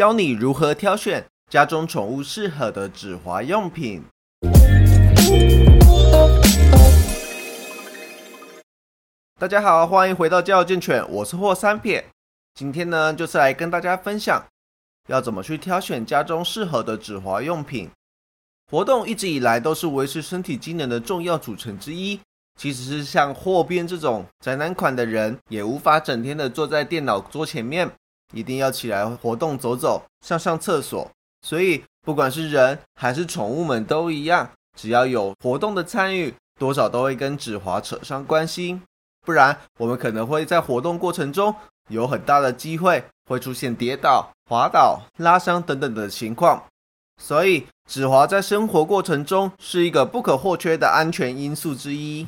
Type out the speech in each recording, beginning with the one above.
教你如何挑选家中宠物适合的止滑用品。大家好，欢迎回到教育健犬，我是霍三撇。今天呢，就是来跟大家分享要怎么去挑选家中适合的止滑用品。活动一直以来都是维持身体机能的重要组成之一。其实是像霍边这种宅男款的人，也无法整天的坐在电脑桌前面，一定要起来活动走走，上上厕所。所以不管是人还是宠物们都一样，只要有活动的参与，多少都会跟止滑扯上关系。不然我们可能会在活动过程中有很大的机会会出现跌倒、滑倒、拉伤等等的情况。所以止滑在生活过程中是一个不可或缺的安全因素之一。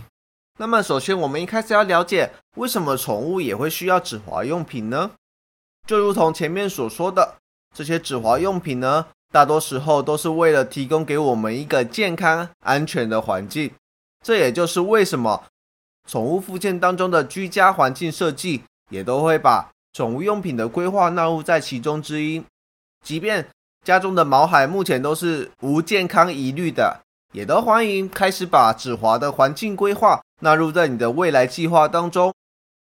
那么，首先我们一开始要了解，为什么宠物也会需要止滑用品呢？就如同前面所说的，这些止滑用品呢，大多时候都是为了提供给我们一个健康、安全的环境。这也就是为什么宠物附件当中的居家环境设计，也都会把宠物用品的规划纳入在其中之一。即便家中的毛孩目前都是无健康疑虑的，也都欢迎开始把止滑的环境规划。纳入在你的未来计划当中，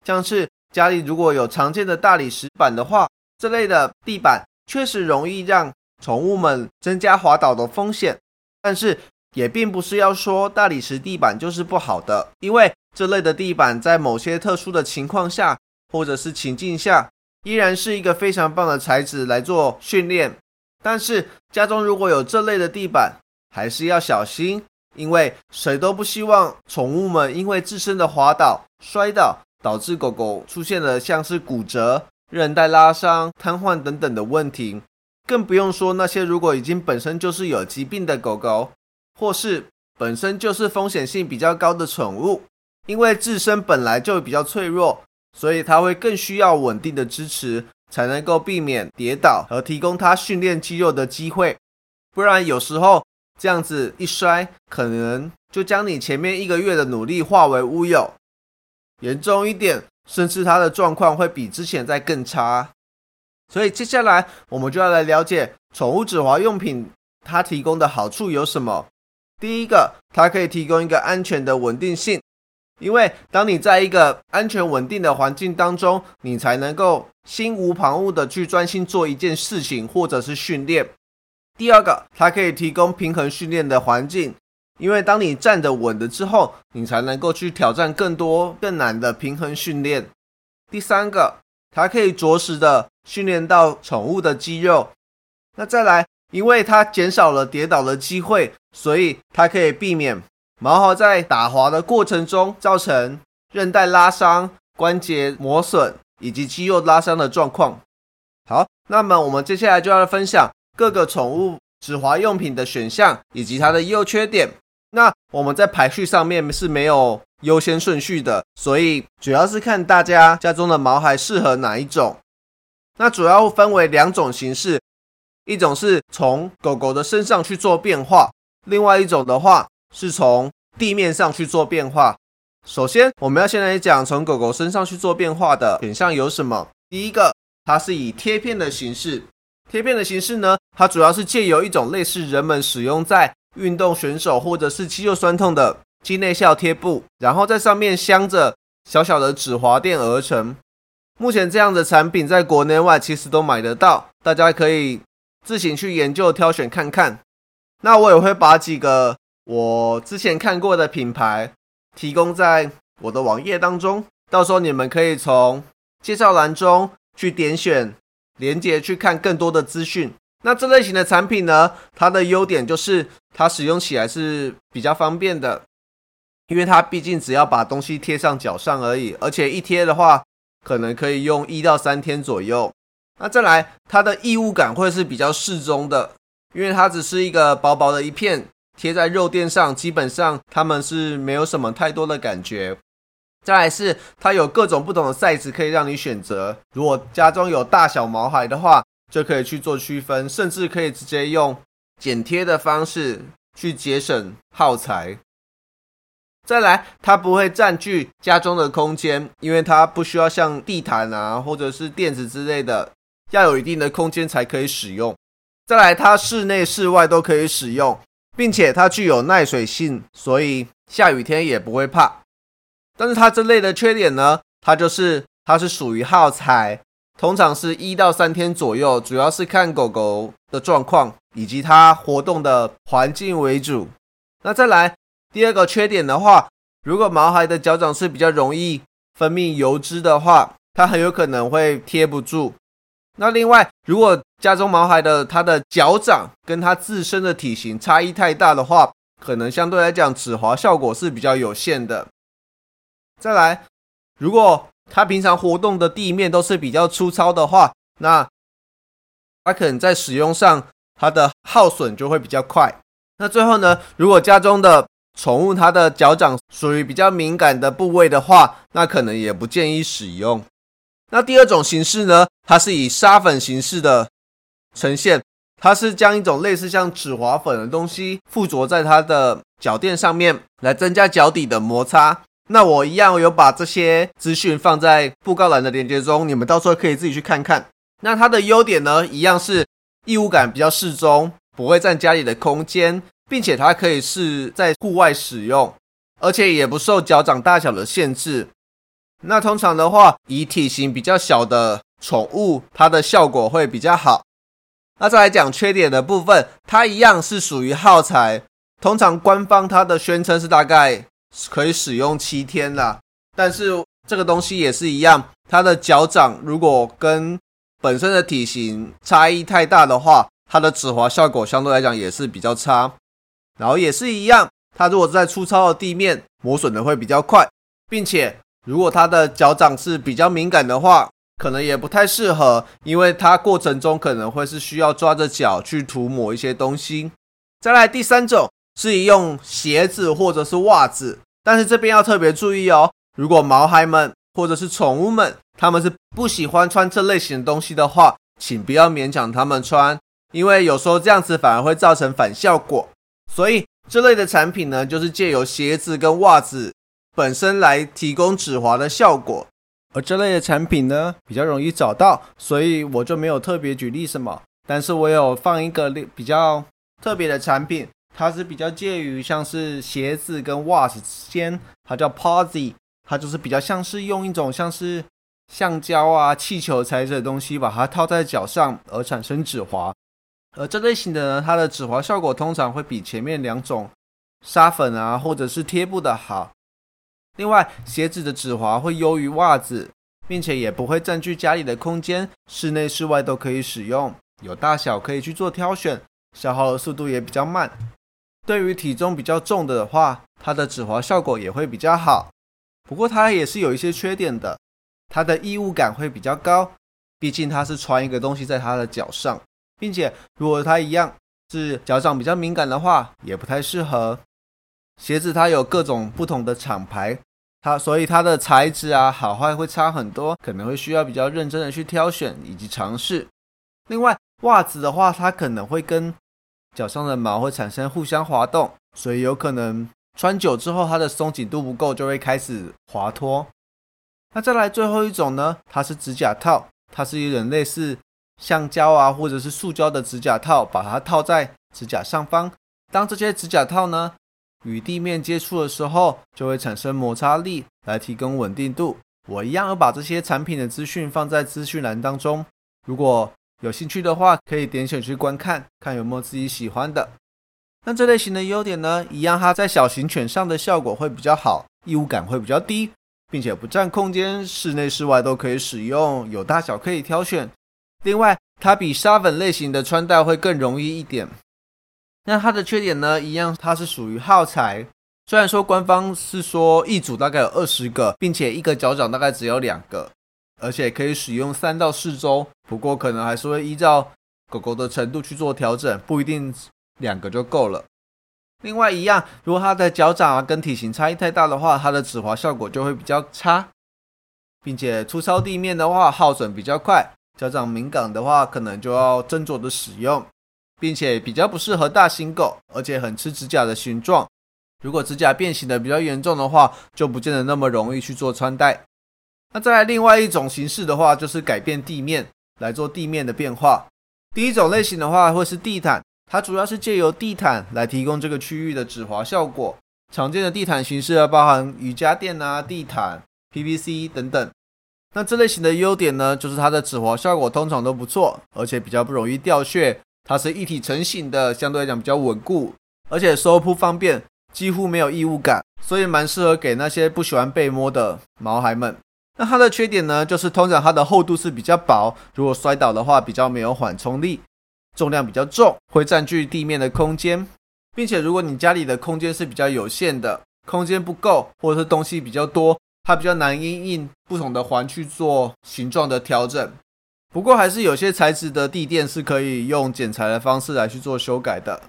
像是家里如果有常见的大理石板的话，这类的地板确实容易让宠物们增加滑倒的风险。但是也并不是要说大理石地板就是不好的，因为这类的地板在某些特殊的情况下或者是情境下，依然是一个非常棒的材质来做训练。但是家中如果有这类的地板，还是要小心。因为谁都不希望宠物们因为自身的滑倒、摔倒，导致狗狗出现了像是骨折、韧带拉伤、瘫痪等等的问题。更不用说那些如果已经本身就是有疾病的狗狗，或是本身就是风险性比较高的宠物，因为自身本来就比较脆弱，所以它会更需要稳定的支持，才能够避免跌倒和提供它训练肌肉的机会。不然有时候。这样子一摔，可能就将你前面一个月的努力化为乌有。严重一点，甚至他的状况会比之前再更差。所以接下来我们就要来了解宠物止滑用品它提供的好处有什么。第一个，它可以提供一个安全的稳定性，因为当你在一个安全稳定的环境当中，你才能够心无旁骛的去专心做一件事情或者是训练。第二个，它可以提供平衡训练的环境，因为当你站得稳了之后，你才能够去挑战更多更难的平衡训练。第三个，它可以着实的训练到宠物的肌肉。那再来，因为它减少了跌倒的机会，所以它可以避免毛孩在打滑的过程中造成韧带拉伤、关节磨损以及肌肉拉伤的状况。好，那么我们接下来就要分享。各个宠物止滑用品的选项以及它的优缺点，那我们在排序上面是没有优先顺序的，所以主要是看大家家中的毛孩适合哪一种。那主要分为两种形式，一种是从狗狗的身上去做变化，另外一种的话是从地面上去做变化。首先，我们要先来讲从狗狗身上去做变化的选项有什么。第一个，它是以贴片的形式。贴片的形式呢，它主要是借由一种类似人们使用在运动选手或者是肌肉酸痛的肌内效贴布，然后在上面镶着小小的止滑垫而成。目前这样的产品在国内外其实都买得到，大家可以自行去研究挑选看看。那我也会把几个我之前看过的品牌提供在我的网页当中，到时候你们可以从介绍栏中去点选。连接去看更多的资讯。那这类型的产品呢，它的优点就是它使用起来是比较方便的，因为它毕竟只要把东西贴上脚上而已，而且一贴的话，可能可以用一到三天左右。那再来，它的异物感会是比较适中的，因为它只是一个薄薄的一片贴在肉垫上，基本上它们是没有什么太多的感觉。再来是它有各种不同的 size 可以让你选择。如果家中有大小毛孩的话，就可以去做区分，甚至可以直接用剪贴的方式去节省耗材。再来，它不会占据家中的空间，因为它不需要像地毯啊或者是垫子之类的要有一定的空间才可以使用。再来，它室内室外都可以使用，并且它具有耐水性，所以下雨天也不会怕。但是它这类的缺点呢，它就是它是属于耗材，通常是一到三天左右，主要是看狗狗的状况以及它活动的环境为主。那再来第二个缺点的话，如果毛孩的脚掌是比较容易分泌油脂的话，它很有可能会贴不住。那另外，如果家中毛孩的它的脚掌跟它自身的体型差异太大的话，可能相对来讲止滑效果是比较有限的。再来，如果它平常活动的地面都是比较粗糙的话，那它可能在使用上它的耗损就会比较快。那最后呢，如果家中的宠物它的脚掌属于比较敏感的部位的话，那可能也不建议使用。那第二种形式呢？它是以沙粉形式的呈现，它是将一种类似像止滑粉的东西附着在它的脚垫上面，来增加脚底的摩擦。那我一样有把这些资讯放在布告栏的链接中，你们到时候可以自己去看看。那它的优点呢，一样是异物感比较适中，不会占家里的空间，并且它可以是在户外使用，而且也不受脚掌大小的限制。那通常的话，以体型比较小的宠物，它的效果会比较好。那再来讲缺点的部分，它一样是属于耗材。通常官方它的宣称是大概可以使用七天啦，但是这个东西也是一样，它的脚掌如果跟本身的体型差异太大的话，它的止滑效果相对来讲也是比较差。然后也是一样，它如果在粗糙的地面，磨损的会比较快，并且。如果它的脚掌是比较敏感的话，可能也不太适合，因为它过程中可能会是需要抓着脚去涂抹一些东西。再来第三种是用鞋子或者是袜子，但是这边要特别注意哦，如果毛孩们或者是宠物们他们是不喜欢穿这类型的东西的话，请不要勉强他们穿，因为有时候这样子反而会造成反效果。所以这类的产品呢，就是借由鞋子跟袜子。本身来提供止滑的效果，而这类的产品呢比较容易找到，所以我就没有特别举例什么。但是我有放一个比较特别的产品，它是比较介于像是鞋子跟袜子之间，它叫 Posy，它就是比较像是用一种像是橡胶啊、气球材质的东西把它套在脚上而产生止滑。而这类型的呢，它的止滑效果通常会比前面两种沙粉啊或者是贴布的好。另外，鞋子的指滑会优于袜子，并且也不会占据家里的空间，室内室外都可以使用，有大小可以去做挑选，消耗的速度也比较慢。对于体重比较重的话，它的止滑效果也会比较好。不过它也是有一些缺点的，它的异物感会比较高，毕竟它是穿一个东西在它的脚上，并且如果它一样是脚掌比较敏感的话，也不太适合。鞋子它有各种不同的厂牌。它所以它的材质啊好坏会差很多，可能会需要比较认真的去挑选以及尝试。另外袜子的话，它可能会跟脚上的毛会产生互相滑动，所以有可能穿久之后它的松紧度不够，就会开始滑脱。那再来最后一种呢，它是指甲套，它是一种类似橡胶啊或者是塑胶的指甲套，把它套在指甲上方。当这些指甲套呢。与地面接触的时候，就会产生摩擦力来提供稳定度。我一样要把这些产品的资讯放在资讯栏当中，如果有兴趣的话，可以点选去观看，看有没有自己喜欢的。那这类型的优点呢，一样它在小型犬上的效果会比较好，异物感会比较低，并且不占空间，室内室外都可以使用，有大小可以挑选。另外，它比沙粉类型的穿戴会更容易一点。那它的缺点呢？一样，它是属于耗材。虽然说官方是说一组大概有二十个，并且一个脚掌大概只有两个，而且可以使用三到四周。不过可能还是会依照狗狗的程度去做调整，不一定两个就够了。另外一样，如果它的脚掌啊跟体型差异太大的话，它的止滑效果就会比较差，并且粗糙地面的话耗损比较快，脚掌敏感的话可能就要斟酌的使用。并且比较不适合大型狗，而且很吃指甲的形状。如果指甲变形的比较严重的话，就不见得那么容易去做穿戴。那再来另外一种形式的话，就是改变地面。来做地面的变化。第一种类型的话，会是地毯，它主要是借由地毯来提供这个区域的止滑效果。常见的地毯形式啊，包含瑜伽垫啊、地毯、PVC 等等。那这类型的优点呢，就是它的止滑效果通常都不错，而且比较不容易掉屑。它是一体成型的，相对来讲比较稳固，而且收铺方便，几乎没有异物感，所以蛮适合给那些不喜欢被摸的毛孩们。那它的缺点呢，就是通常它的厚度是比较薄，如果摔倒的话比较没有缓冲力，重量比较重，会占据地面的空间，并且如果你家里的空间是比较有限的，空间不够，或者是东西比较多，它比较难因应不同的环去做形状的调整。不过还是有些材质的地垫是可以用剪裁的方式来去做修改的。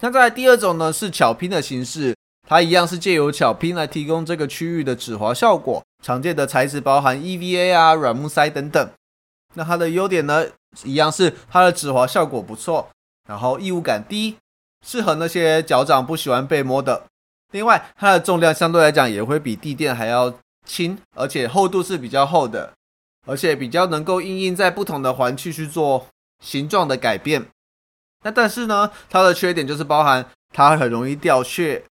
那在第二种呢是巧拼的形式，它一样是借由巧拼来提供这个区域的止滑效果。常见的材质包含 EVA 啊、软木塞等等。那它的优点呢，一样是它的止滑效果不错，然后异物感低，适合那些脚掌不喜欢被摸的。另外，它的重量相对来讲也会比地垫还要轻，而且厚度是比较厚的。而且比较能够应用在不同的环区去做形状的改变。那但是呢，它的缺点就是包含它很容易掉屑，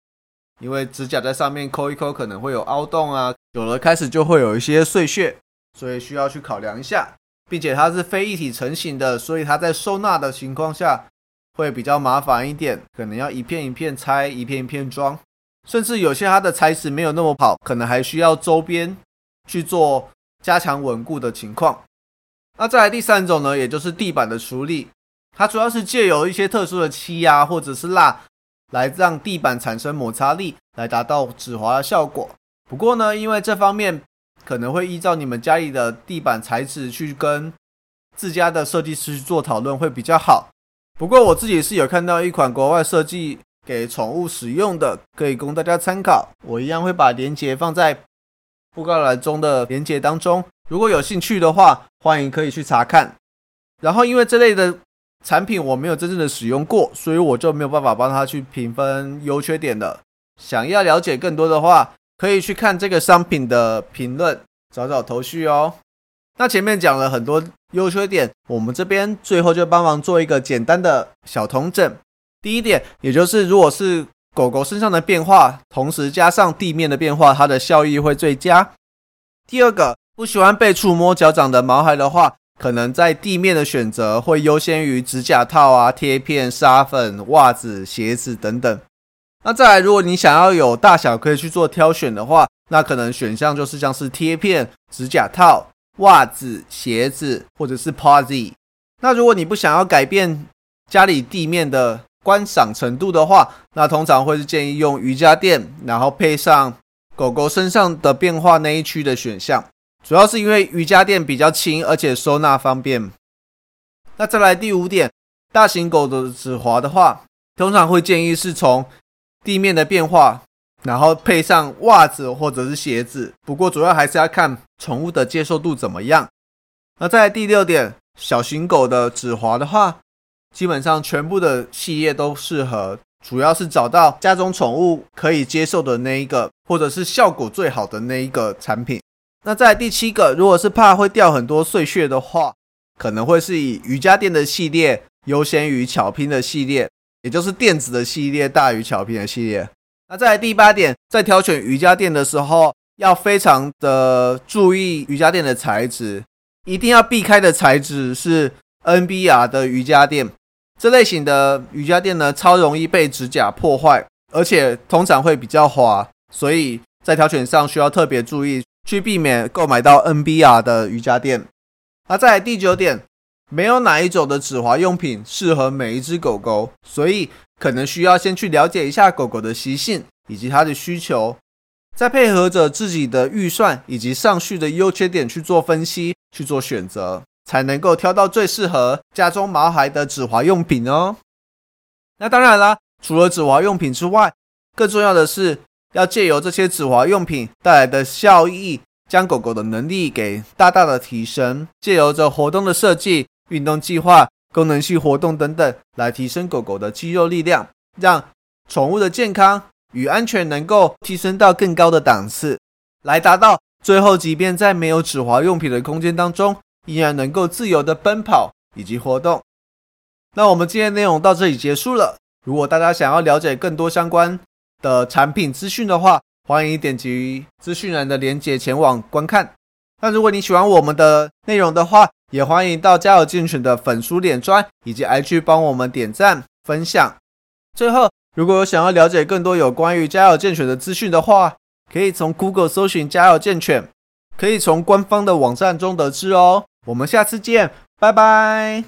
因为指甲在上面抠一抠可能会有凹洞啊，有了开始就会有一些碎屑，所以需要去考量一下。并且它是非一体成型的，所以它在收纳的情况下会比较麻烦一点，可能要一片一片拆，一片一片装，甚至有些它的材质没有那么好，可能还需要周边去做。加强稳固的情况。那再来第三种呢，也就是地板的处理，它主要是借由一些特殊的漆啊，或者是蜡，来让地板产生摩擦力，来达到止滑的效果。不过呢，因为这方面可能会依照你们家里的地板材质去跟自家的设计师去做讨论会比较好。不过我自己是有看到一款国外设计给宠物使用的，可以供大家参考。我一样会把链接放在。布告栏中的连接当中，如果有兴趣的话，欢迎可以去查看。然后，因为这类的产品我没有真正的使用过，所以我就没有办法帮他去评分优缺点的。想要了解更多的话，可以去看这个商品的评论，找找头绪哦。那前面讲了很多优缺点，我们这边最后就帮忙做一个简单的小统整。第一点，也就是如果是狗狗身上的变化，同时加上地面的变化，它的效益会最佳。第二个，不喜欢被触摸脚掌的毛孩的话，可能在地面的选择会优先于指甲套啊、贴片、沙粉、袜子、鞋子等等。那再来，如果你想要有大小可以去做挑选的话，那可能选项就是像是贴片、指甲套、袜子、鞋子或者是 Posy。那如果你不想要改变家里地面的，观赏程度的话，那通常会是建议用瑜伽垫，然后配上狗狗身上的变化那一区的选项。主要是因为瑜伽垫比较轻，而且收纳方便。那再来第五点，大型狗的止滑的话，通常会建议是从地面的变化，然后配上袜子或者是鞋子。不过主要还是要看宠物的接受度怎么样。那在第六点，小型狗的止滑的话。基本上全部的系列都适合，主要是找到家中宠物可以接受的那一个，或者是效果最好的那一个产品。那在第七个，如果是怕会掉很多碎屑的话，可能会是以瑜伽垫的系列优先于巧拼的系列，也就是电子的系列大于巧拼的系列。那在第八点，在挑选瑜伽垫的时候，要非常的注意瑜伽垫的材质，一定要避开的材质是 NBR 的瑜伽垫。这类型的瑜伽垫呢，超容易被指甲破坏，而且通常会比较滑，所以在挑选上需要特别注意，去避免购买到 NBR 的瑜伽垫。那在第九点，没有哪一种的止滑用品适合每一只狗狗，所以可能需要先去了解一下狗狗的习性以及它的需求，再配合着自己的预算以及上述的优缺点去做分析，去做选择。才能够挑到最适合家中毛孩的止滑用品哦。那当然啦，除了止滑用品之外，更重要的是要借由这些止滑用品带来的效益，将狗狗的能力给大大的提升。借由着活动的设计、运动计划、功能性活动等等，来提升狗狗的肌肉力量，让宠物的健康与安全能够提升到更高的档次，来达到最后，即便在没有止滑用品的空间当中。依然能够自由的奔跑以及活动。那我们今天内容到这里结束了。如果大家想要了解更多相关的产品资讯的话，欢迎点击资讯栏的链接前往观看。那如果你喜欢我们的内容的话，也欢迎到加油健全的粉书脸专以及 IG 帮我们点赞分享。最后，如果有想要了解更多有关于加油健全的资讯的话，可以从 Google 搜寻加油健全，可以从官方的网站中得知哦。我们下次见，拜拜。